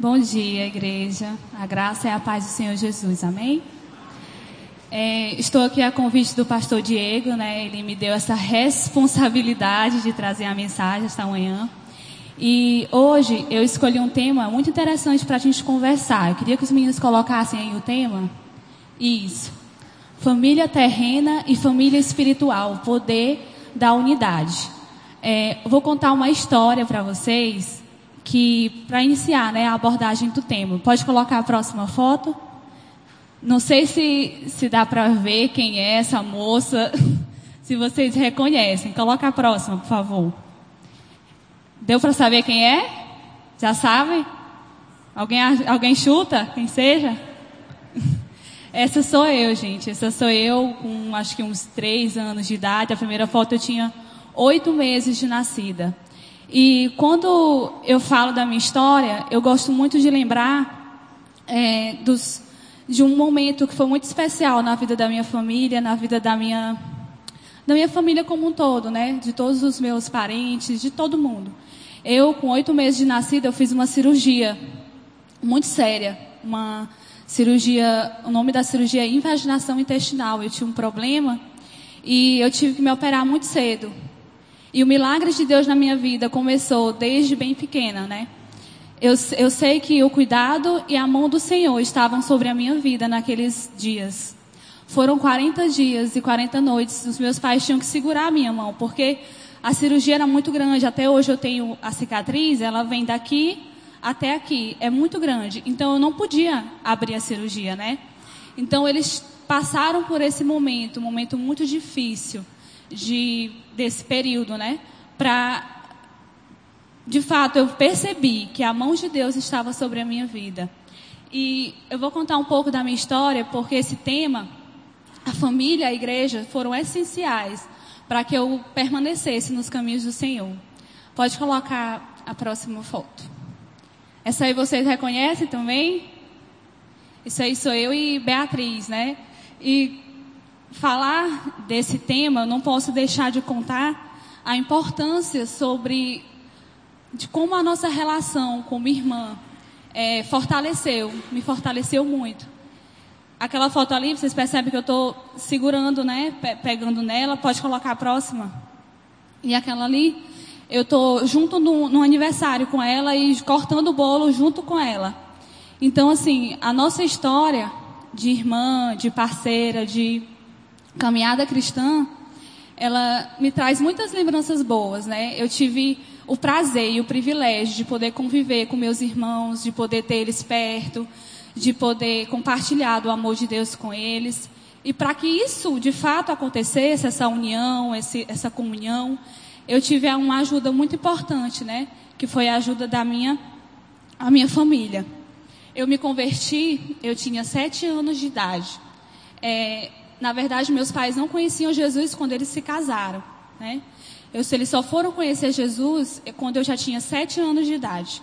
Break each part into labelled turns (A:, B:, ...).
A: Bom dia, igreja. A graça e a paz do Senhor Jesus. Amém? É, estou aqui a convite do pastor Diego, né? Ele me deu essa responsabilidade de trazer a mensagem esta manhã. E hoje eu escolhi um tema muito interessante para a gente conversar. Eu queria que os meninos colocassem aí o tema. Isso. Família terrena e família espiritual. Poder da unidade. É, vou contar uma história para vocês que para iniciar, né, a abordagem do tema. Pode colocar a próxima foto? Não sei se se dá para ver quem é essa moça, se vocês reconhecem. Coloca a próxima, por favor. Deu para saber quem é? Já sabem? Alguém alguém chuta? Quem seja? Essa sou eu, gente. Essa sou eu com acho que uns três anos de idade. A primeira foto eu tinha oito meses de nascida. E quando eu falo da minha história, eu gosto muito de lembrar é, dos, de um momento que foi muito especial na vida da minha família, na vida da minha, da minha família como um todo, né? De todos os meus parentes, de todo mundo. Eu, com oito meses de nascida, eu fiz uma cirurgia muito séria, uma cirurgia, o nome da cirurgia é invaginação intestinal. Eu tinha um problema e eu tive que me operar muito cedo. E o milagre de Deus na minha vida começou desde bem pequena, né? Eu, eu sei que o cuidado e a mão do Senhor estavam sobre a minha vida naqueles dias. Foram 40 dias e 40 noites. Os meus pais tinham que segurar a minha mão, porque a cirurgia era muito grande. Até hoje eu tenho a cicatriz, ela vem daqui até aqui. É muito grande. Então eu não podia abrir a cirurgia, né? Então eles passaram por esse momento, um momento muito difícil de, desse período, né? Para, de fato, eu percebi que a mão de Deus estava sobre a minha vida. E eu vou contar um pouco da minha história, porque esse tema, a família, a igreja, foram essenciais para que eu permanecesse nos caminhos do Senhor. Pode colocar a próxima foto. Essa aí vocês reconhecem também? Isso aí sou eu e Beatriz, né? E falar desse tema, eu não posso deixar de contar a importância sobre de como a nossa relação como irmã é, fortaleceu, me fortaleceu muito. Aquela foto ali, vocês percebem que eu estou segurando, né, pegando nela, pode colocar a próxima. E aquela ali, eu estou junto no, no aniversário com ela e cortando o bolo junto com ela. Então, assim, a nossa história de irmã, de parceira, de caminhada cristã, ela me traz muitas lembranças boas, né? Eu tive o prazer e o privilégio de poder conviver com meus irmãos, de poder ter eles perto, de poder compartilhar o amor de Deus com eles. E para que isso de fato acontecesse, essa união, esse, essa comunhão, eu tive uma ajuda muito importante, né? Que foi a ajuda da minha, a minha família. Eu me converti, eu tinha sete anos de idade. É, na verdade, meus pais não conheciam Jesus quando eles se casaram, né? Eu, eles só foram conhecer Jesus quando eu já tinha sete anos de idade.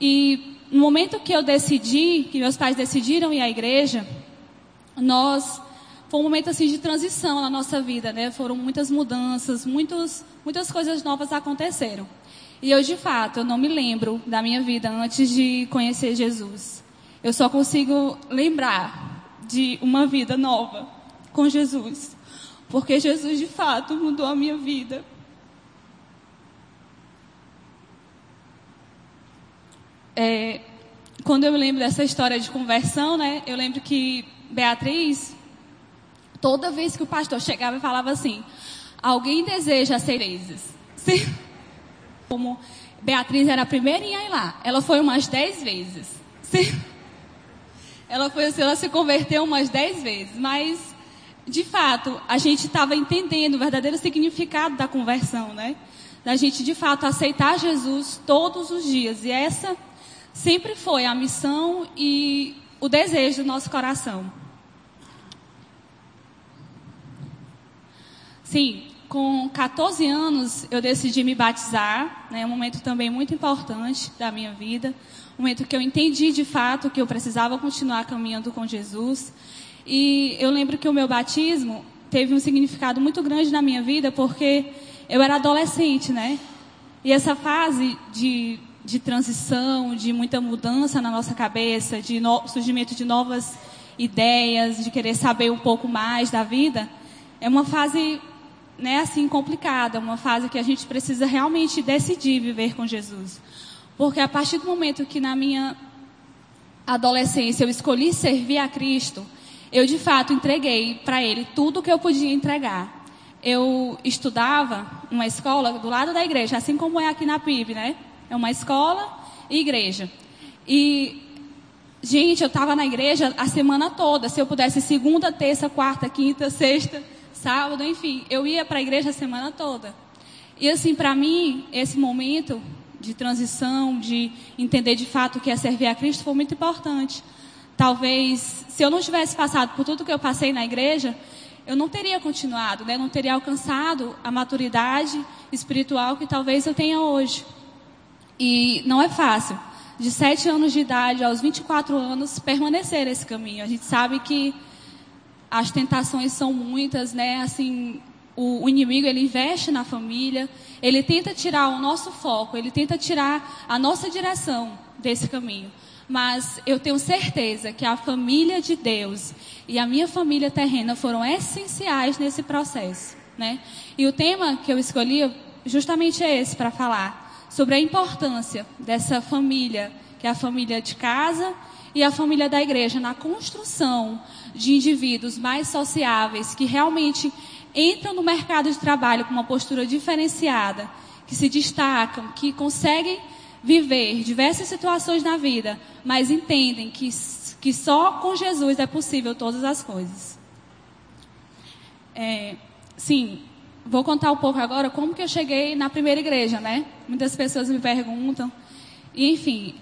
A: E no momento que eu decidi, que meus pais decidiram ir à igreja, nós foi um momento assim de transição na nossa vida, né? Foram muitas mudanças, muitos, muitas coisas novas aconteceram. E eu de fato, eu não me lembro da minha vida antes de conhecer Jesus. Eu só consigo lembrar de uma vida nova com Jesus. Porque Jesus de fato mudou a minha vida. É, quando eu lembro dessa história de conversão, né? Eu lembro que Beatriz, toda vez que o pastor chegava falava assim, alguém deseja ser Sim. Como Beatriz era a primeira em ir lá, ela foi umas dez vezes. Sim. Ela foi assim, ela se converteu umas dez vezes, mas de fato, a gente estava entendendo o verdadeiro significado da conversão, né? Da gente, de fato, aceitar Jesus todos os dias. E essa sempre foi a missão e o desejo do nosso coração. Sim, com 14 anos eu decidi me batizar, né? Um momento também muito importante da minha vida. Um momento que eu entendi de fato que eu precisava continuar caminhando com Jesus. E eu lembro que o meu batismo teve um significado muito grande na minha vida, porque eu era adolescente, né? E essa fase de de transição, de muita mudança na nossa cabeça, de no, surgimento de novas ideias, de querer saber um pouco mais da vida, é uma fase, né, assim, complicada, uma fase que a gente precisa realmente decidir viver com Jesus. Porque a partir do momento que na minha adolescência eu escolhi servir a Cristo, eu de fato entreguei para Ele tudo o que eu podia entregar. Eu estudava uma escola do lado da igreja, assim como é aqui na PIB, né? É uma escola e igreja. E, gente, eu estava na igreja a semana toda. Se eu pudesse, segunda, terça, quarta, quinta, sexta, sábado, enfim, eu ia para a igreja a semana toda. E, assim, para mim, esse momento de transição, de entender de fato o que é servir a Cristo, foi muito importante. Talvez, se eu não tivesse passado por tudo que eu passei na igreja, eu não teria continuado, né? não teria alcançado a maturidade espiritual que talvez eu tenha hoje. E não é fácil. De 7 anos de idade aos 24 anos, permanecer esse caminho. A gente sabe que as tentações são muitas, né? Assim, o, o, inimigo ele investe na família, ele tenta tirar o nosso foco, ele tenta tirar a nossa direção desse caminho. Mas eu tenho certeza que a família de Deus e a minha família terrena foram essenciais nesse processo, né? E o tema que eu escolhi justamente é esse para falar sobre a importância dessa família, que é a família de casa e a família da igreja, na construção de indivíduos mais sociáveis, que realmente entram no mercado de trabalho com uma postura diferenciada, que se destacam, que conseguem viver diversas situações na vida, mas entendem que, que só com Jesus é possível todas as coisas. É, sim, vou contar um pouco agora como que eu cheguei na primeira igreja, né? Muitas pessoas me perguntam. E, enfim,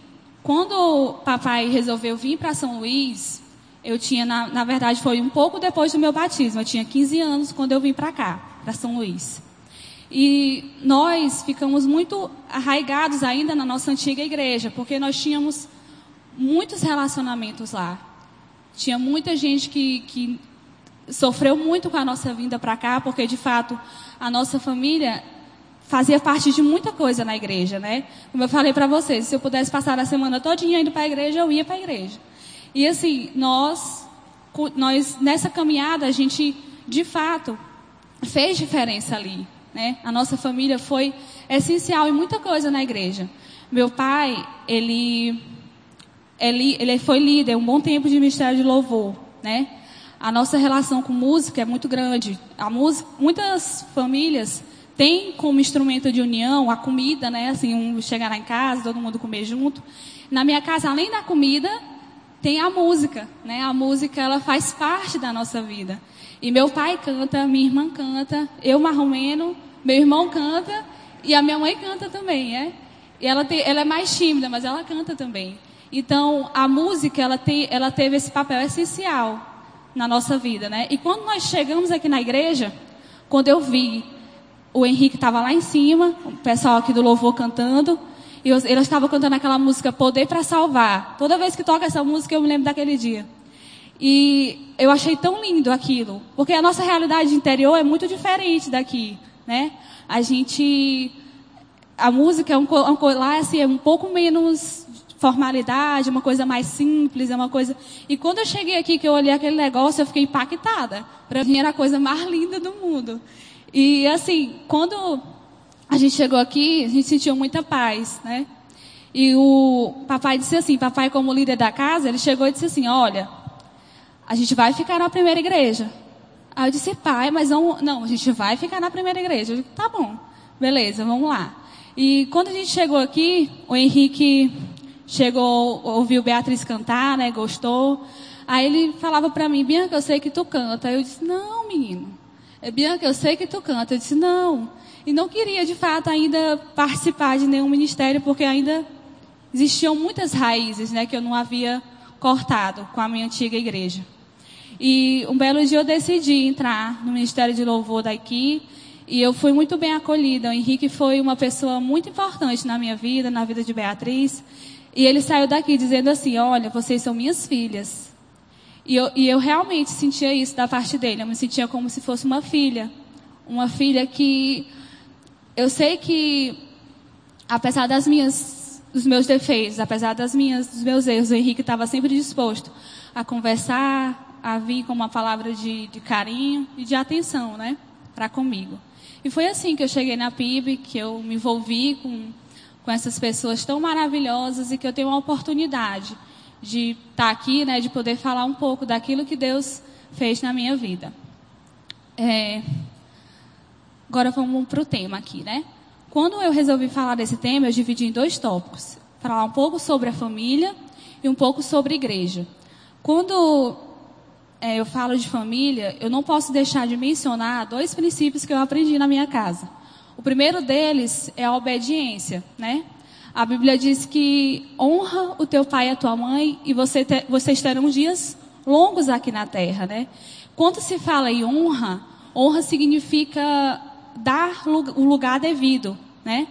A: quando o papai resolveu vir para São Luís, eu tinha, na, na, verdade, foi um pouco depois do meu batismo. Eu tinha 15 anos quando eu vim para cá, para São Luís. E nós ficamos muito arraigados ainda na nossa antiga igreja, porque nós tínhamos muitos relacionamentos lá. Tinha muita gente que, que sofreu muito com a nossa vinda para cá, porque de fato a nossa família fazia parte de muita coisa na igreja, né? Como eu falei para vocês, se eu pudesse passar a semana todinha indo para a igreja, eu ia para a igreja. E assim, nós, nós nessa caminhada a gente de fato fez diferença ali, né? A nossa família foi essencial em muita coisa na igreja. Meu pai, ele ele, ele foi líder um bom tempo de ministério de louvor, né? a nossa relação com música é muito grande. A música, muitas famílias têm como instrumento de união a comida, né? Assim, um chegar lá em casa, todo mundo comer junto. Na minha casa, além da comida, tem a música, né? A música ela faz parte da nossa vida. E meu pai canta, minha irmã canta, eu marromeno, meu irmão canta e a minha mãe canta também, é? E ela, tem, ela é mais tímida, mas ela canta também. Então, a música ela, tem, ela teve esse papel essencial na nossa vida, né? E quando nós chegamos aqui na igreja, quando eu vi o Henrique estava lá em cima, o pessoal aqui do louvor cantando, e eles estavam cantando aquela música Poder para Salvar. Toda vez que toca essa música, eu me lembro daquele dia. E eu achei tão lindo aquilo, porque a nossa realidade interior é muito diferente daqui, né? A gente a música é um, um lá assim, é um pouco menos formalidade, uma coisa mais simples, é uma coisa. E quando eu cheguei aqui, que eu olhei aquele negócio, eu fiquei impactada. Para mim era a coisa mais linda do mundo. E assim, quando a gente chegou aqui, a gente sentiu muita paz, né? E o papai disse assim, papai como líder da casa, ele chegou e disse assim, olha, a gente vai ficar na primeira igreja. Aí eu disse, pai, mas não, não, a gente vai ficar na primeira igreja. Eu disse, tá bom, beleza, vamos lá. E quando a gente chegou aqui, o Henrique chegou, ouviu Beatriz cantar, né? Gostou. Aí ele falava para mim, Bianca, eu sei que tu canta. Eu disse, não, menino. É, Bianca, eu sei que tu canta. Eu disse, não. E não queria, de fato, ainda participar de nenhum ministério, porque ainda existiam muitas raízes, né? Que eu não havia cortado com a minha antiga igreja. E um belo dia eu decidi entrar no Ministério de Louvor daqui. E eu fui muito bem acolhida. O Henrique foi uma pessoa muito importante na minha vida, na vida de Beatriz. E ele saiu daqui dizendo assim: Olha, vocês são minhas filhas. E eu, e eu realmente sentia isso da parte dele. Eu me sentia como se fosse uma filha. Uma filha que. Eu sei que, apesar das minhas dos meus defeitos, apesar das minhas, dos meus erros, o Henrique estava sempre disposto a conversar, a vir com uma palavra de, de carinho e de atenção, né, para comigo. E foi assim que eu cheguei na PIB, que eu me envolvi com, com essas pessoas tão maravilhosas e que eu tenho a oportunidade de estar tá aqui, né, de poder falar um pouco daquilo que Deus fez na minha vida. É, agora vamos para o tema aqui, né? Quando eu resolvi falar desse tema, eu dividi em dois tópicos. Falar um pouco sobre a família e um pouco sobre igreja. Quando é, eu falo de família, eu não posso deixar de mencionar dois princípios que eu aprendi na minha casa. O primeiro deles é a obediência, né? A Bíblia diz que honra o teu pai e a tua mãe e você te, vocês terão dias longos aqui na terra, né? Quando se fala em honra, honra significa dar o lugar devido, né?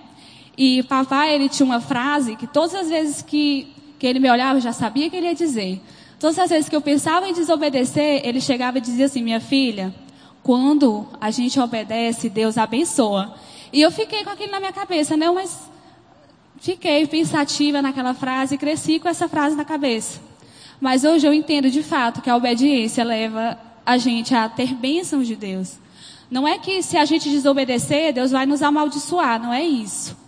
A: E papai, ele tinha uma frase que todas as vezes que, que ele me olhava, eu já sabia que ele ia dizer. Todas as vezes que eu pensava em desobedecer, ele chegava e dizia assim: Minha filha, quando a gente obedece, Deus abençoa. E eu fiquei com aquilo na minha cabeça, né? Mas fiquei pensativa naquela frase e cresci com essa frase na cabeça. Mas hoje eu entendo de fato que a obediência leva a gente a ter bênçãos de Deus. Não é que se a gente desobedecer, Deus vai nos amaldiçoar, não é isso.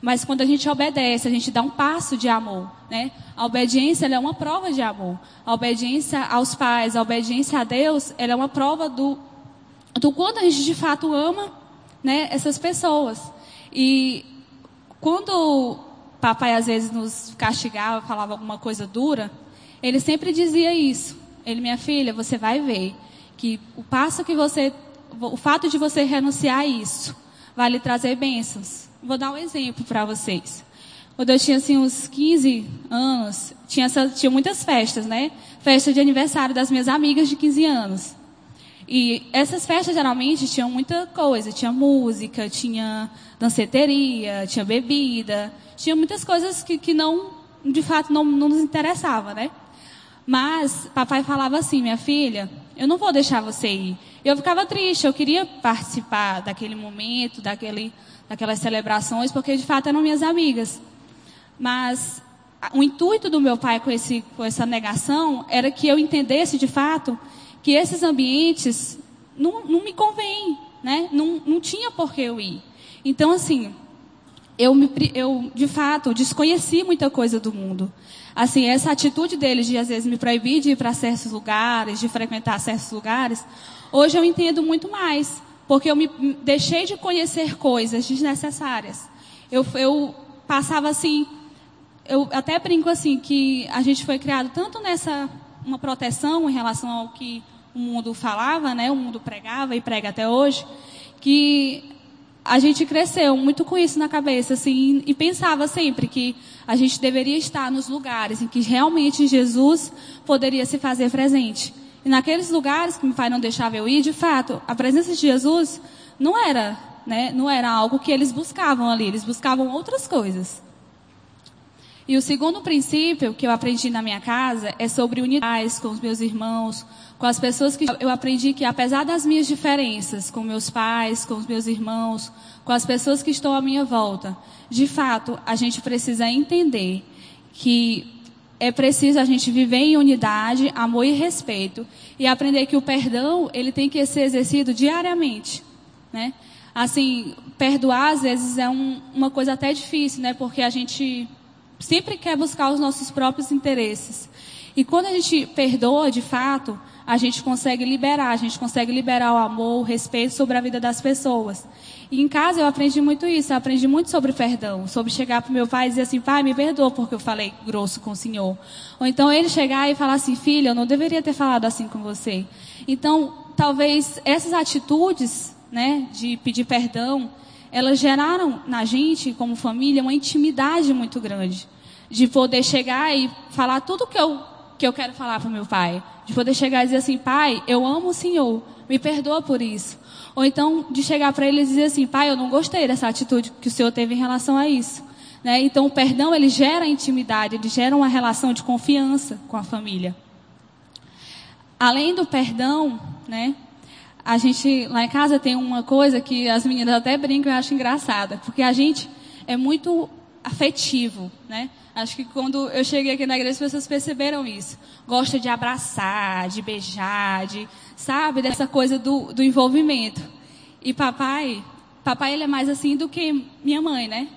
A: Mas quando a gente obedece, a gente dá um passo de amor, né? A obediência é uma prova de amor. A obediência aos pais, a obediência a Deus, é uma prova do do quanto a gente de fato ama, né, essas pessoas. E quando papai às vezes nos castigava, falava alguma coisa dura, ele sempre dizia isso. Ele, minha filha, você vai ver que o passo que você o fato de você renunciar a isso vai lhe trazer bênçãos. Vou dar um exemplo para vocês. Quando eu tinha assim uns 15 anos, tinha, essa, tinha muitas festas, né? Festa de aniversário das minhas amigas de 15 anos. E essas festas geralmente tinham muita coisa, tinha música, tinha danceteria, tinha bebida, tinha muitas coisas que, que não, de fato, não, não nos interessava, né? Mas papai falava assim, minha filha, eu não vou deixar você ir. Eu ficava triste, eu queria participar daquele momento, daquele, daquelas celebrações, porque de fato eram minhas amigas. Mas o intuito do meu pai com, esse, com essa negação era que eu entendesse de fato que esses ambientes não, não me convêm, né? Não, não tinha por que eu ir. Então, assim, eu, me, eu de fato desconheci muita coisa do mundo. Assim, essa atitude deles de às vezes me proibir de ir para certos lugares, de frequentar certos lugares, Hoje eu entendo muito mais, porque eu me deixei de conhecer coisas desnecessárias. Eu, eu passava assim, eu até brinco assim que a gente foi criado tanto nessa uma proteção em relação ao que o mundo falava, né? O mundo pregava e prega até hoje, que a gente cresceu muito com isso na cabeça, assim, e pensava sempre que a gente deveria estar nos lugares em que realmente Jesus poderia se fazer presente. E naqueles lugares que meu pai não deixava eu ir, de fato, a presença de Jesus não era, né, não era algo que eles buscavam ali, eles buscavam outras coisas. E o segundo princípio que eu aprendi na minha casa é sobre unidade com os meus irmãos, com as pessoas que eu aprendi que apesar das minhas diferenças com meus pais, com os meus irmãos, com as pessoas que estão à minha volta, de fato, a gente precisa entender que é preciso a gente viver em unidade, amor e respeito e aprender que o perdão ele tem que ser exercido diariamente, né? Assim, perdoar às vezes é um, uma coisa até difícil, né? Porque a gente sempre quer buscar os nossos próprios interesses. E quando a gente perdoa de fato, a gente consegue liberar, a gente consegue liberar o amor, o respeito sobre a vida das pessoas. E em casa eu aprendi muito isso, eu aprendi muito sobre perdão, sobre chegar para o meu pai e dizer assim, pai, me perdoa porque eu falei grosso com o senhor. Ou então ele chegar e falar assim, filha, eu não deveria ter falado assim com você. Então, talvez essas atitudes, né, de pedir perdão, elas geraram na gente, como família, uma intimidade muito grande. De poder chegar e falar tudo que eu, que eu quero falar para meu pai. De poder chegar e dizer assim, pai, eu amo o senhor, me perdoa por isso. Ou então de chegar para ele e dizer assim, pai, eu não gostei dessa atitude que o senhor teve em relação a isso. Né? Então o perdão ele gera intimidade, ele gera uma relação de confiança com a família. Além do perdão, né? A gente lá em casa tem uma coisa que as meninas até brincam e acho engraçada, porque a gente é muito afetivo, né? Acho que quando eu cheguei aqui na igreja, as pessoas perceberam isso. Gosta de abraçar, de beijar, de, sabe, dessa coisa do, do envolvimento. E papai, papai ele é mais assim do que minha mãe, né?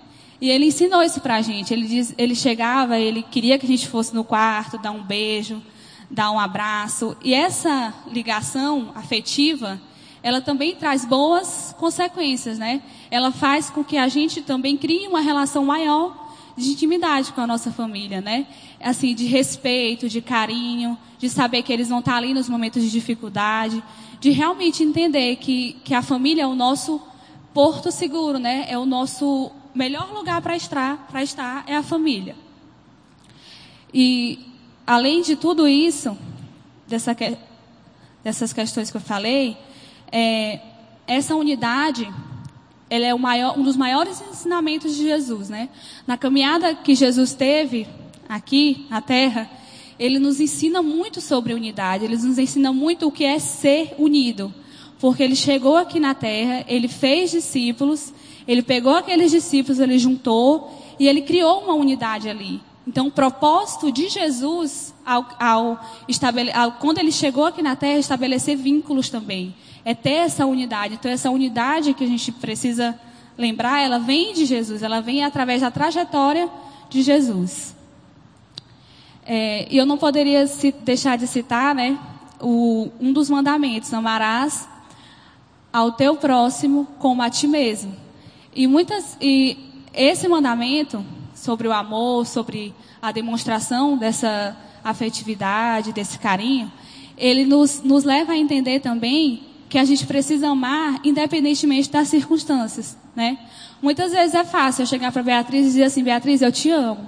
A: E ele ensinou isso pra gente. Ele, diz, ele chegava, ele queria que a gente fosse no quarto, dar um beijo, dar um abraço. E essa ligação afetiva, ela também traz boas consequências, né? Ela faz com que a gente também crie uma relação maior de intimidade com a nossa família, né? Assim, de respeito, de carinho, de saber que eles vão estar ali nos momentos de dificuldade, de realmente entender que, que a família é o nosso porto seguro, né? É o nosso melhor lugar para estar, para estar é a família. E além de tudo isso, dessa, dessas questões que eu falei, é, essa unidade, ela é maior, um dos maiores ensinamentos de Jesus, né? Na caminhada que Jesus teve aqui na Terra, ele nos ensina muito sobre unidade, ele nos ensina muito o que é ser unido. Porque ele chegou aqui na Terra, ele fez discípulos, ele pegou aqueles discípulos, ele juntou e ele criou uma unidade ali. Então, o propósito de Jesus, ao, ao, ao, quando ele chegou aqui na Terra, é estabelecer vínculos também. É ter essa unidade. Então, essa unidade que a gente precisa lembrar, ela vem de Jesus, ela vem através da trajetória de Jesus. É, e eu não poderia deixar de citar, né, o, um dos mandamentos: amarás ao teu próximo como a ti mesmo. E muitas e esse mandamento sobre o amor, sobre a demonstração dessa afetividade, desse carinho, ele nos, nos leva a entender também que a gente precisa amar independentemente das circunstâncias, né? Muitas vezes é fácil eu chegar para Beatriz e dizer assim, Beatriz, eu te amo.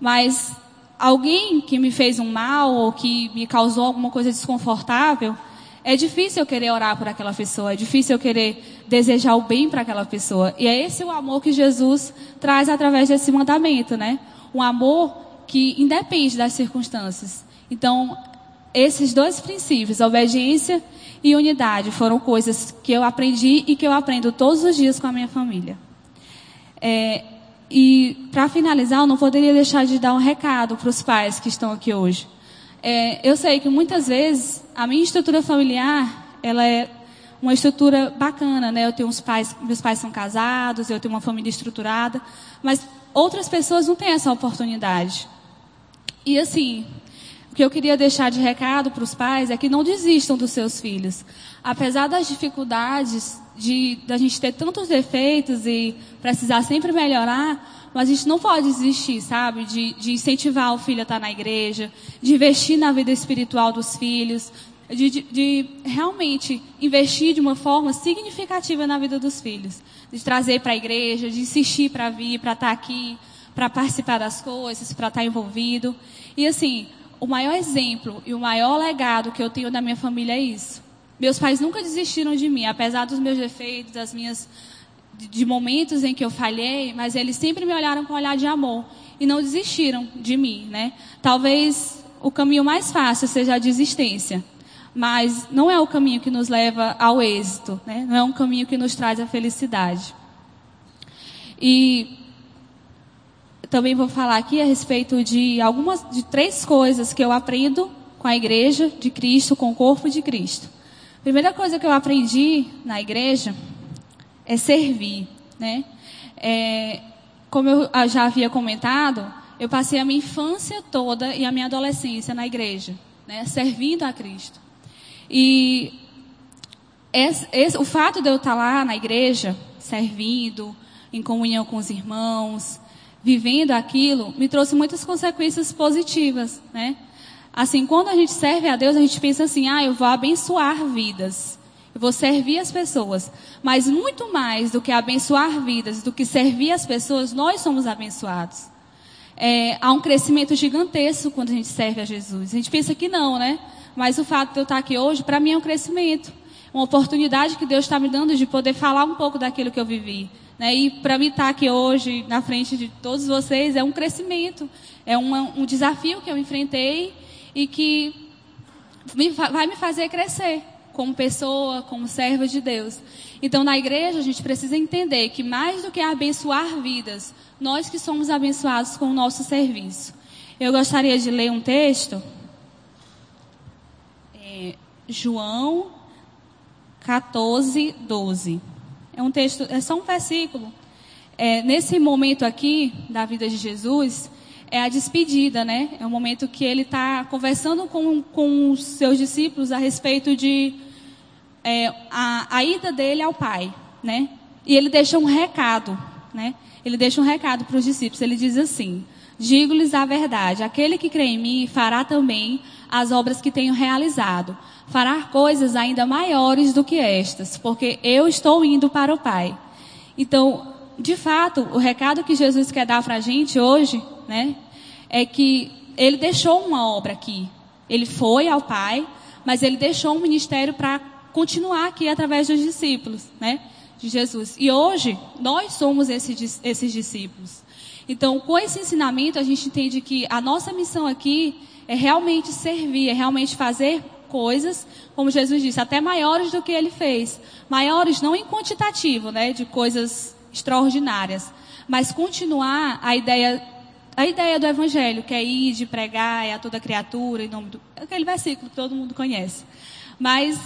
A: Mas alguém que me fez um mal ou que me causou alguma coisa desconfortável, é difícil eu querer orar por aquela pessoa, é difícil eu querer desejar o bem para aquela pessoa. E é esse o amor que Jesus traz através desse mandamento, né? Um amor que independe das circunstâncias. Então, esses dois princípios, obediência e unidade, foram coisas que eu aprendi e que eu aprendo todos os dias com a minha família. É, e, para finalizar, eu não poderia deixar de dar um recado para os pais que estão aqui hoje. É, eu sei que muitas vezes a minha estrutura familiar, ela é uma estrutura bacana, né? Eu tenho uns pais, meus pais são casados, eu tenho uma família estruturada, mas outras pessoas não têm essa oportunidade. E assim, que eu queria deixar de recado para os pais é que não desistam dos seus filhos. Apesar das dificuldades de da gente ter tantos defeitos e precisar sempre melhorar, mas a gente não pode desistir, sabe? De, de incentivar o filho a estar na igreja, de investir na vida espiritual dos filhos, de, de, de realmente investir de uma forma significativa na vida dos filhos. De trazer para a igreja, de insistir para vir, para estar aqui, para participar das coisas, para estar envolvido. E assim, o maior exemplo e o maior legado que eu tenho da minha família é isso. Meus pais nunca desistiram de mim, apesar dos meus defeitos, das minhas de momentos em que eu falhei, mas eles sempre me olharam com um olhar de amor e não desistiram de mim, né? Talvez o caminho mais fácil seja a desistência, mas não é o caminho que nos leva ao êxito, né? Não é um caminho que nos traz a felicidade. E também vou falar aqui a respeito de algumas de três coisas que eu aprendo com a igreja de Cristo, com o corpo de Cristo. primeira coisa que eu aprendi na igreja é servir, né? É, como eu já havia comentado, eu passei a minha infância toda e a minha adolescência na igreja, né? Servindo a Cristo. E esse, esse, o fato de eu estar lá na igreja, servindo, em comunhão com os irmãos, vivendo aquilo, me trouxe muitas consequências positivas, né? Assim, quando a gente serve a Deus, a gente pensa assim, ah, eu vou abençoar vidas. Eu vou servir as pessoas. Mas muito mais do que abençoar vidas, do que servir as pessoas, nós somos abençoados. É, há um crescimento gigantesco quando a gente serve a Jesus. A gente pensa que não, né? Mas o fato de eu estar aqui hoje, para mim é um crescimento. Uma oportunidade que Deus está me dando de poder falar um pouco daquilo que eu vivi. Né? E para mim estar aqui hoje, na frente de todos vocês, é um crescimento. É uma, um desafio que eu enfrentei e que me, vai me fazer crescer como pessoa, como serva de Deus. Então, na igreja, a gente precisa entender que mais do que abençoar vidas, nós que somos abençoados com o nosso serviço. Eu gostaria de ler um texto. É, João 14, 12. É um texto, é só um versículo. É, nesse momento aqui da vida de Jesus, é a despedida, né? É o momento que ele está conversando com, com os seus discípulos a respeito de é, a, a ida dele ao Pai, né? E ele deixa um recado, né? Ele deixa um recado para os discípulos. Ele diz assim: Digo-lhes a verdade: aquele que crê em mim fará também as obras que tenho realizado. Fará coisas ainda maiores do que estas, porque eu estou indo para o Pai. Então, de fato, o recado que Jesus quer dar para a gente hoje, né, é que ele deixou uma obra aqui. Ele foi ao Pai, mas ele deixou um ministério para continuar aqui através dos discípulos, né? De Jesus. E hoje, nós somos esses, esses discípulos. Então, com esse ensinamento, a gente entende que a nossa missão aqui é realmente servir, é realmente fazer coisas, como Jesus disse, até maiores do que ele fez. Maiores não em quantitativo, né, de coisas extraordinárias, mas continuar a ideia a ideia do evangelho, que é ir de pregar é a toda criatura em nome do aquele versículo que todo mundo conhece. Mas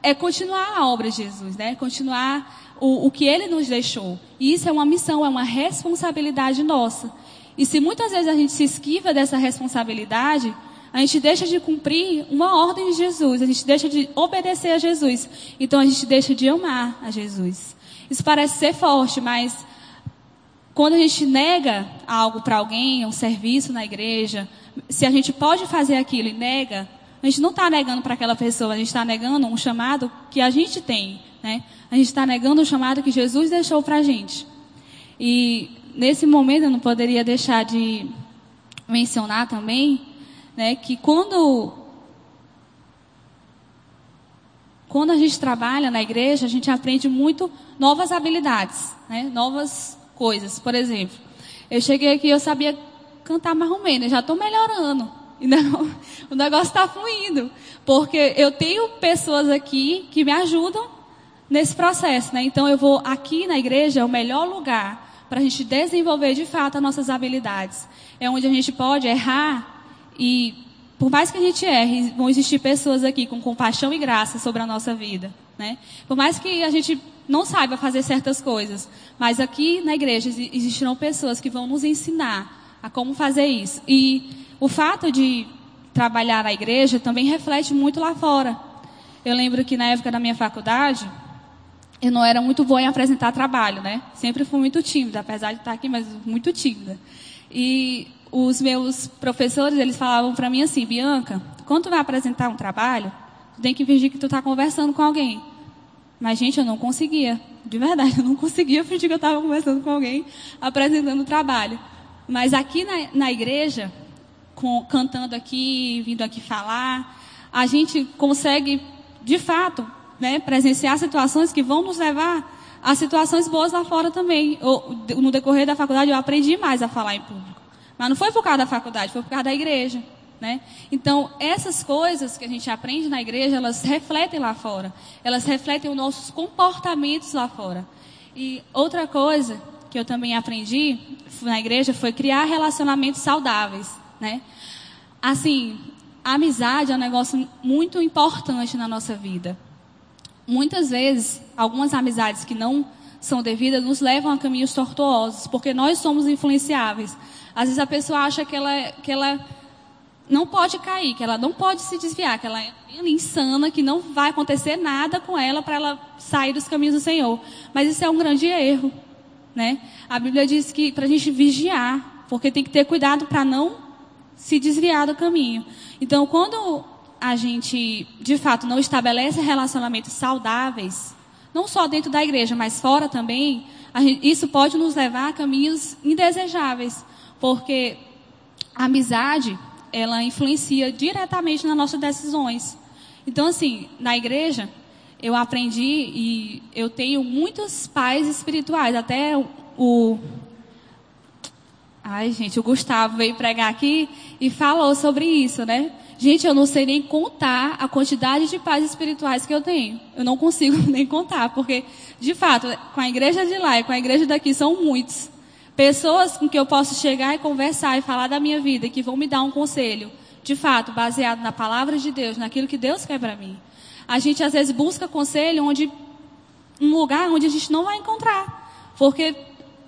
A: é continuar a obra de Jesus, né? Continuar o, o que ele nos deixou. E isso é uma missão, é uma responsabilidade nossa. E se muitas vezes a gente se esquiva dessa responsabilidade, a gente deixa de cumprir uma ordem de Jesus, a gente deixa de obedecer a Jesus. Então a gente deixa de amar a Jesus. Isso parece ser forte, mas quando a gente nega algo para alguém, um serviço na igreja, se a gente pode fazer aquilo e nega, a gente não está negando para aquela pessoa, a gente está negando um chamado que a gente tem, né? A gente está negando o chamado que Jesus deixou para a gente. E nesse momento eu não poderia deixar de mencionar também, né, que quando quando a gente trabalha na igreja, a gente aprende muito novas habilidades, né, novas coisas. Por exemplo, eu cheguei aqui, eu sabia cantar marromeno, já estou melhorando. Não, o negócio está fluindo. Porque eu tenho pessoas aqui que me ajudam nesse processo. Né? Então eu vou aqui na igreja, é o melhor lugar para a gente desenvolver de fato as nossas habilidades. É onde a gente pode errar e, por mais que a gente erre, vão existir pessoas aqui com compaixão e graça sobre a nossa vida. Né? Por mais que a gente não saiba fazer certas coisas, mas aqui na igreja existirão pessoas que vão nos ensinar a como fazer isso. E o fato de trabalhar na igreja também reflete muito lá fora. Eu lembro que na época da minha faculdade, eu não era muito boa em apresentar trabalho, né? Sempre fui muito tímida, apesar de estar aqui, mas muito tímida. E os meus professores, eles falavam para mim assim, Bianca, quando tu vai apresentar um trabalho, tu tem que fingir que tu está conversando com alguém. Mas, gente, eu não conseguia. De verdade, eu não conseguia fingir que eu estava conversando com alguém, apresentando o trabalho. Mas aqui na, na igreja, com, cantando aqui, vindo aqui falar, a gente consegue, de fato, né, presenciar situações que vão nos levar a situações boas lá fora também. Eu, no decorrer da faculdade, eu aprendi mais a falar em público. Mas não foi por causa da faculdade, foi por causa da igreja. Né? Então, essas coisas que a gente aprende na igreja, elas refletem lá fora. Elas refletem os nossos comportamentos lá fora. E outra coisa que eu também aprendi na igreja foi criar relacionamentos saudáveis né? Assim, a amizade é um negócio muito importante na nossa vida. Muitas vezes, algumas amizades que não são devidas nos levam a caminhos tortuosos, porque nós somos influenciáveis. Às vezes a pessoa acha que ela, que ela não pode cair, que ela não pode se desviar, que ela é insana, que não vai acontecer nada com ela para ela sair dos caminhos do Senhor. Mas isso é um grande erro, né? A Bíblia diz que para a gente vigiar, porque tem que ter cuidado para não se desviar do caminho. Então, quando a gente, de fato, não estabelece relacionamentos saudáveis, não só dentro da igreja, mas fora também, gente, isso pode nos levar a caminhos indesejáveis, porque a amizade, ela influencia diretamente nas nossas decisões. Então, assim, na igreja, eu aprendi e eu tenho muitos pais espirituais, até o Ai, gente, o Gustavo veio pregar aqui e falou sobre isso, né? Gente, eu não sei nem contar a quantidade de pais espirituais que eu tenho. Eu não consigo nem contar, porque, de fato, com a igreja de lá e com a igreja daqui são muitos. Pessoas com que eu posso chegar e conversar e falar da minha vida, que vão me dar um conselho, de fato, baseado na palavra de Deus, naquilo que Deus quer para mim. A gente às vezes busca conselho onde um lugar onde a gente não vai encontrar, porque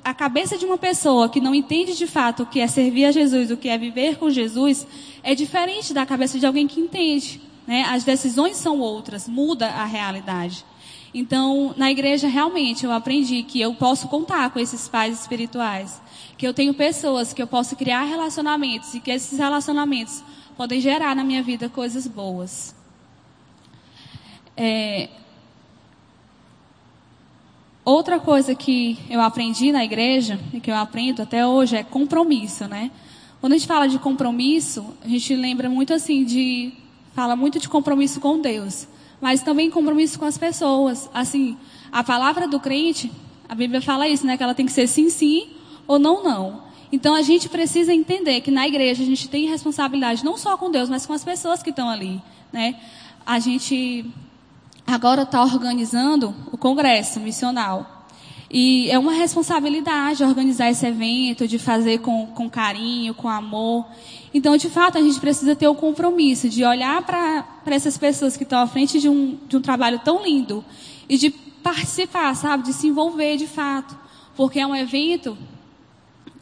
A: a cabeça de uma pessoa que não entende de fato o que é servir a Jesus, o que é viver com Jesus, é diferente da cabeça de alguém que entende. Né? As decisões são outras, muda a realidade. Então, na igreja, realmente, eu aprendi que eu posso contar com esses pais espirituais. Que eu tenho pessoas que eu posso criar relacionamentos e que esses relacionamentos podem gerar na minha vida coisas boas. É... Outra coisa que eu aprendi na igreja, e que eu aprendo até hoje, é compromisso, né? Quando a gente fala de compromisso, a gente lembra muito assim de. fala muito de compromisso com Deus mas também compromisso com as pessoas. Assim, a palavra do crente, a Bíblia fala isso, né? Que ela tem que ser sim, sim ou não, não. Então a gente precisa entender que na igreja a gente tem responsabilidade não só com Deus, mas com as pessoas que estão ali, né? A gente agora está organizando o congresso missional. E é uma responsabilidade organizar esse evento, de fazer com, com carinho, com amor. Então, de fato, a gente precisa ter o compromisso de olhar para essas pessoas que estão à frente de um, de um trabalho tão lindo e de participar, sabe? De se envolver de fato. Porque é um evento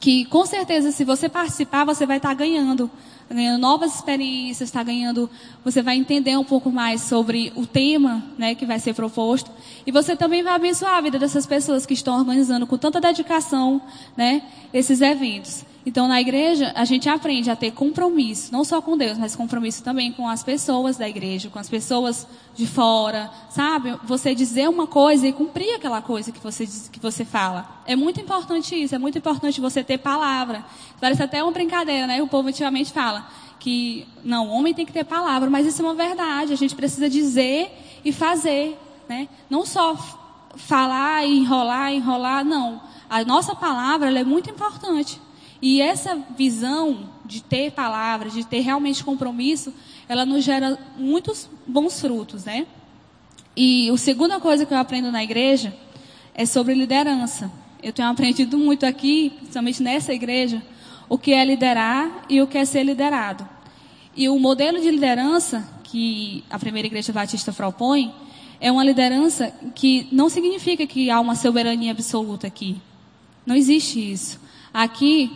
A: que, com certeza, se você participar, você vai estar ganhando ganhando novas experiências, está ganhando, você vai entender um pouco mais sobre o tema, né, que vai ser proposto, e você também vai abençoar a vida dessas pessoas que estão organizando com tanta dedicação, né, esses eventos. Então, na igreja, a gente aprende a ter compromisso, não só com Deus, mas compromisso também com as pessoas da igreja, com as pessoas de fora, sabe? Você dizer uma coisa e cumprir aquela coisa que você, que você fala. É muito importante isso, é muito importante você ter palavra. Parece até uma brincadeira, né? O povo antigamente fala que, não, o homem tem que ter palavra, mas isso é uma verdade. A gente precisa dizer e fazer, né? Não só falar e enrolar, enrolar, não. A nossa palavra, é muito importante. E essa visão de ter palavras, de ter realmente compromisso, ela nos gera muitos bons frutos, né? E a segunda coisa que eu aprendo na igreja é sobre liderança. Eu tenho aprendido muito aqui, principalmente nessa igreja, o que é liderar e o que é ser liderado. E o modelo de liderança que a primeira igreja batista propõe é uma liderança que não significa que há uma soberania absoluta aqui. Não existe isso. Aqui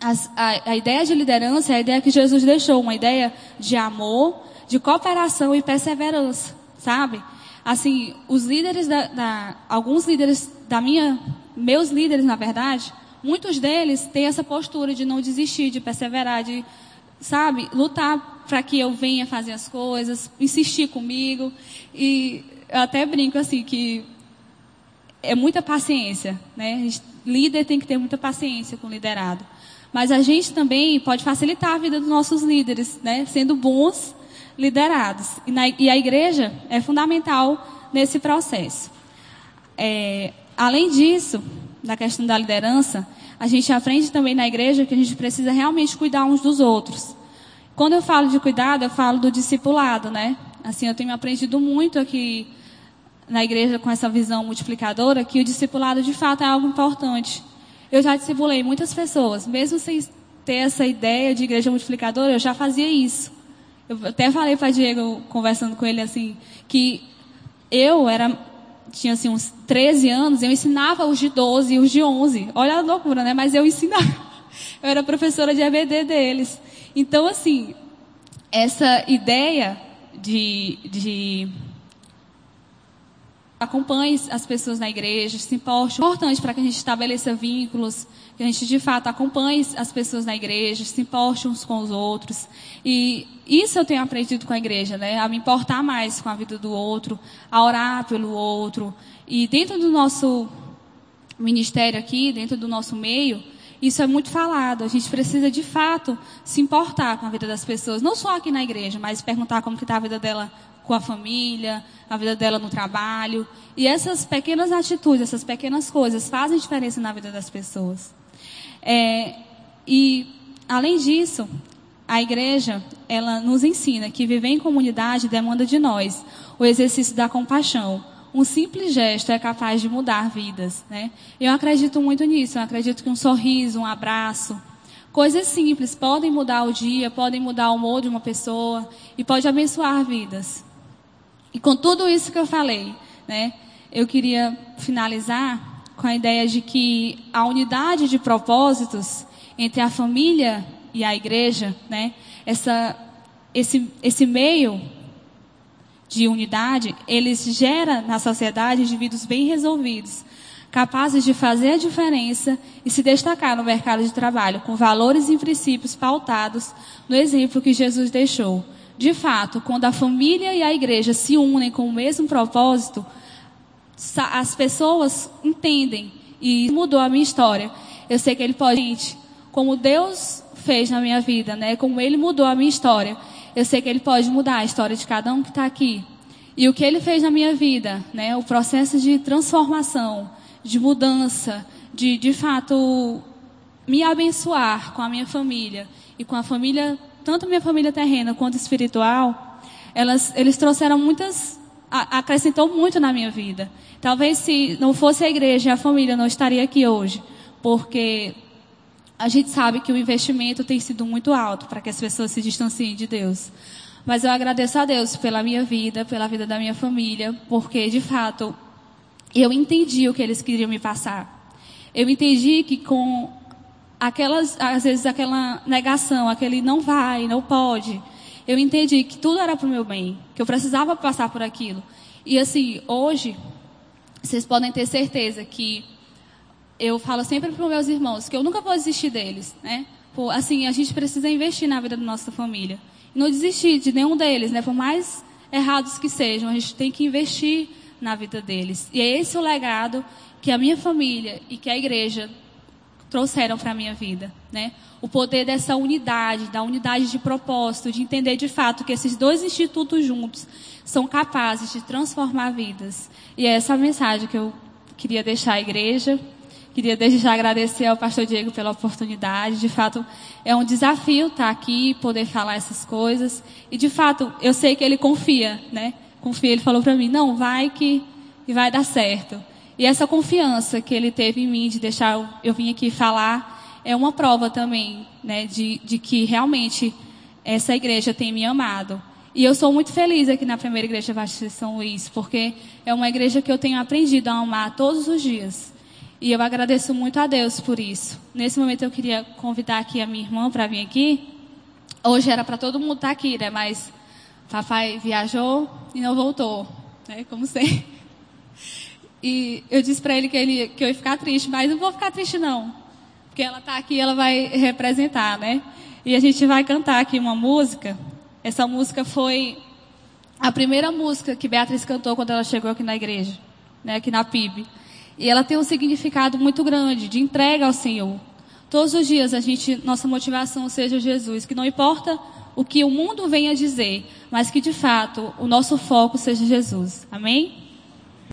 A: as, a, a ideia de liderança é a ideia que Jesus deixou, uma ideia de amor, de cooperação e perseverança, sabe? Assim, os líderes da, da, alguns líderes da minha, meus líderes na verdade, muitos deles têm essa postura de não desistir, de perseverar, de, sabe, lutar para que eu venha fazer as coisas, insistir comigo. E eu até brinco assim que é muita paciência, né? Líder tem que ter muita paciência com o liderado. Mas a gente também pode facilitar a vida dos nossos líderes, né? Sendo bons liderados. E, na, e a igreja é fundamental nesse processo. É, além disso, da questão da liderança, a gente aprende também na igreja que a gente precisa realmente cuidar uns dos outros. Quando eu falo de cuidado, eu falo do discipulado, né? Assim, eu tenho aprendido muito aqui na igreja com essa visão multiplicadora que o discipulado de fato é algo importante. Eu já discipulei muitas pessoas, mesmo sem ter essa ideia de igreja multiplicadora, eu já fazia isso. Eu até falei para Diego, conversando com ele assim, que eu era, tinha assim uns 13 anos, eu ensinava os de 12 e os de 11. Olha a loucura, né? Mas eu ensinava. Eu era professora de EBD deles. Então, assim, essa ideia de, de acompanhe as pessoas na igreja, se importe. É importante para que a gente estabeleça vínculos, que a gente de fato acompanhe as pessoas na igreja, se importe uns com os outros. E isso eu tenho aprendido com a igreja, né? A me importar mais com a vida do outro, a orar pelo outro. E dentro do nosso ministério aqui, dentro do nosso meio, isso é muito falado. A gente precisa de fato se importar com a vida das pessoas, não só aqui na igreja, mas perguntar como que está a vida dela com a família, a vida dela no trabalho. E essas pequenas atitudes, essas pequenas coisas fazem diferença na vida das pessoas. É, e, além disso, a igreja, ela nos ensina que viver em comunidade demanda de nós o exercício da compaixão. Um simples gesto é capaz de mudar vidas, né? Eu acredito muito nisso. Eu acredito que um sorriso, um abraço, coisas simples podem mudar o dia, podem mudar o humor de uma pessoa e pode abençoar vidas. E com tudo isso que eu falei, né? Eu queria finalizar com a ideia de que a unidade de propósitos entre a família e a igreja, né? Essa, esse, esse meio de unidade, eles gera na sociedade indivíduos bem resolvidos, capazes de fazer a diferença e se destacar no mercado de trabalho, com valores e princípios pautados no exemplo que Jesus deixou. De fato, quando a família e a igreja se unem com o mesmo propósito, as pessoas entendem e mudou a minha história. Eu sei que ele pode, como Deus fez na minha vida, né? Como Ele mudou a minha história. Eu sei que Ele pode mudar a história de cada um que está aqui. E o que Ele fez na minha vida, né? O processo de transformação, de mudança, de de fato me abençoar com a minha família e com a família, tanto minha família terrena quanto espiritual, elas, eles trouxeram muitas, acrescentou muito na minha vida. Talvez se não fosse a igreja e a família, não estaria aqui hoje, porque a gente sabe que o investimento tem sido muito alto para que as pessoas se distanciem de Deus. Mas eu agradeço a Deus pela minha vida, pela vida da minha família, porque de fato eu entendi o que eles queriam me passar. Eu entendi que com aquelas, às vezes aquela negação, aquele não vai, não pode, eu entendi que tudo era para o meu bem, que eu precisava passar por aquilo. E assim, hoje, vocês podem ter certeza que eu falo sempre para os meus irmãos que eu nunca vou desistir deles, né? Por, assim, a gente precisa investir na vida da nossa família. Não desistir de nenhum deles, né? Por mais errados que sejam, a gente tem que investir na vida deles. E é esse o legado que a minha família e que a igreja trouxeram para a minha vida, né? O poder dessa unidade, da unidade de propósito, de entender de fato que esses dois institutos juntos são capazes de transformar vidas. E é essa mensagem que eu queria deixar à igreja. Queria desde já agradecer ao pastor Diego pela oportunidade. De fato, é um desafio estar aqui, poder falar essas coisas. E de fato, eu sei que ele confia, né? Confia, ele falou para mim, não, vai que, que vai dar certo. E essa confiança que ele teve em mim de deixar eu, vir aqui falar é uma prova também, né, de, de que realmente essa igreja tem me amado. E eu sou muito feliz aqui na primeira igreja Batista de São Luís, porque é uma igreja que eu tenho aprendido a amar todos os dias. E eu agradeço muito a Deus por isso. Nesse momento eu queria convidar aqui a minha irmã para vir aqui. Hoje era para todo mundo estar tá aqui, né? Mas papai viajou e não voltou, né? Como sempre. E eu disse para ele que, ele que eu ia ficar triste, mas não vou ficar triste não. Porque ela está aqui, ela vai representar, né? E a gente vai cantar aqui uma música. Essa música foi a primeira música que Beatriz cantou quando ela chegou aqui na igreja, né? Aqui na PIB. E ela tem um significado muito grande de entrega ao Senhor. Todos os dias a gente, nossa motivação seja Jesus, que não importa o que o mundo venha dizer, mas que de fato o nosso foco seja Jesus. Amém?